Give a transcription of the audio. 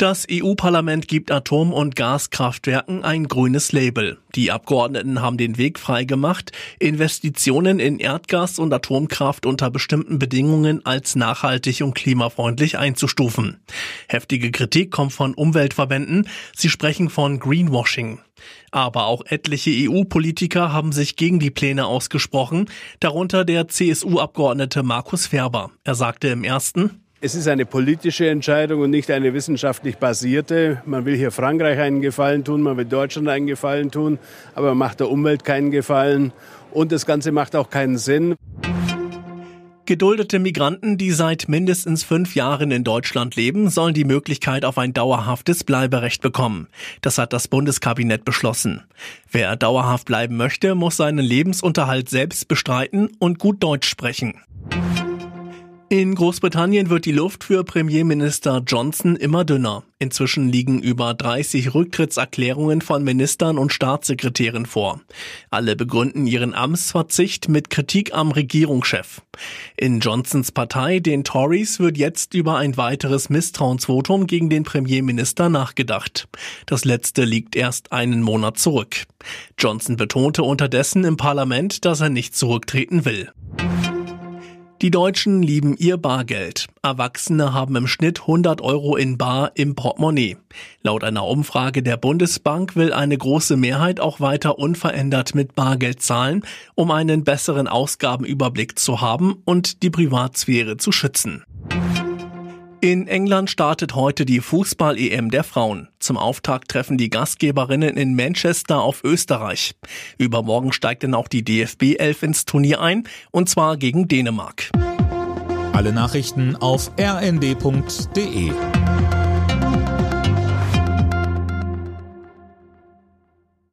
Das EU-Parlament gibt Atom- und Gaskraftwerken ein grünes Label. Die Abgeordneten haben den Weg freigemacht, Investitionen in Erdgas und Atomkraft unter bestimmten Bedingungen als nachhaltig und klimafreundlich einzustufen. Heftige Kritik kommt von Umweltverbänden. Sie sprechen von Greenwashing. Aber auch etliche EU-Politiker haben sich gegen die Pläne ausgesprochen, darunter der CSU-Abgeordnete Markus Ferber. Er sagte im ersten, es ist eine politische Entscheidung und nicht eine wissenschaftlich basierte. Man will hier Frankreich einen Gefallen tun, man will Deutschland einen Gefallen tun, aber man macht der Umwelt keinen Gefallen und das Ganze macht auch keinen Sinn. Geduldete Migranten, die seit mindestens fünf Jahren in Deutschland leben, sollen die Möglichkeit auf ein dauerhaftes Bleiberecht bekommen. Das hat das Bundeskabinett beschlossen. Wer dauerhaft bleiben möchte, muss seinen Lebensunterhalt selbst bestreiten und gut Deutsch sprechen. In Großbritannien wird die Luft für Premierminister Johnson immer dünner. Inzwischen liegen über 30 Rücktrittserklärungen von Ministern und Staatssekretären vor. Alle begründen ihren Amtsverzicht mit Kritik am Regierungschef. In Johnsons Partei, den Tories, wird jetzt über ein weiteres Misstrauensvotum gegen den Premierminister nachgedacht. Das letzte liegt erst einen Monat zurück. Johnson betonte unterdessen im Parlament, dass er nicht zurücktreten will. Die Deutschen lieben ihr Bargeld. Erwachsene haben im Schnitt 100 Euro in Bar im Portemonnaie. Laut einer Umfrage der Bundesbank will eine große Mehrheit auch weiter unverändert mit Bargeld zahlen, um einen besseren Ausgabenüberblick zu haben und die Privatsphäre zu schützen. In England startet heute die Fußball-EM der Frauen. Zum Auftakt treffen die Gastgeberinnen in Manchester auf Österreich. Übermorgen steigt dann auch die DFB 11 ins Turnier ein, und zwar gegen Dänemark. Alle Nachrichten auf rnd.de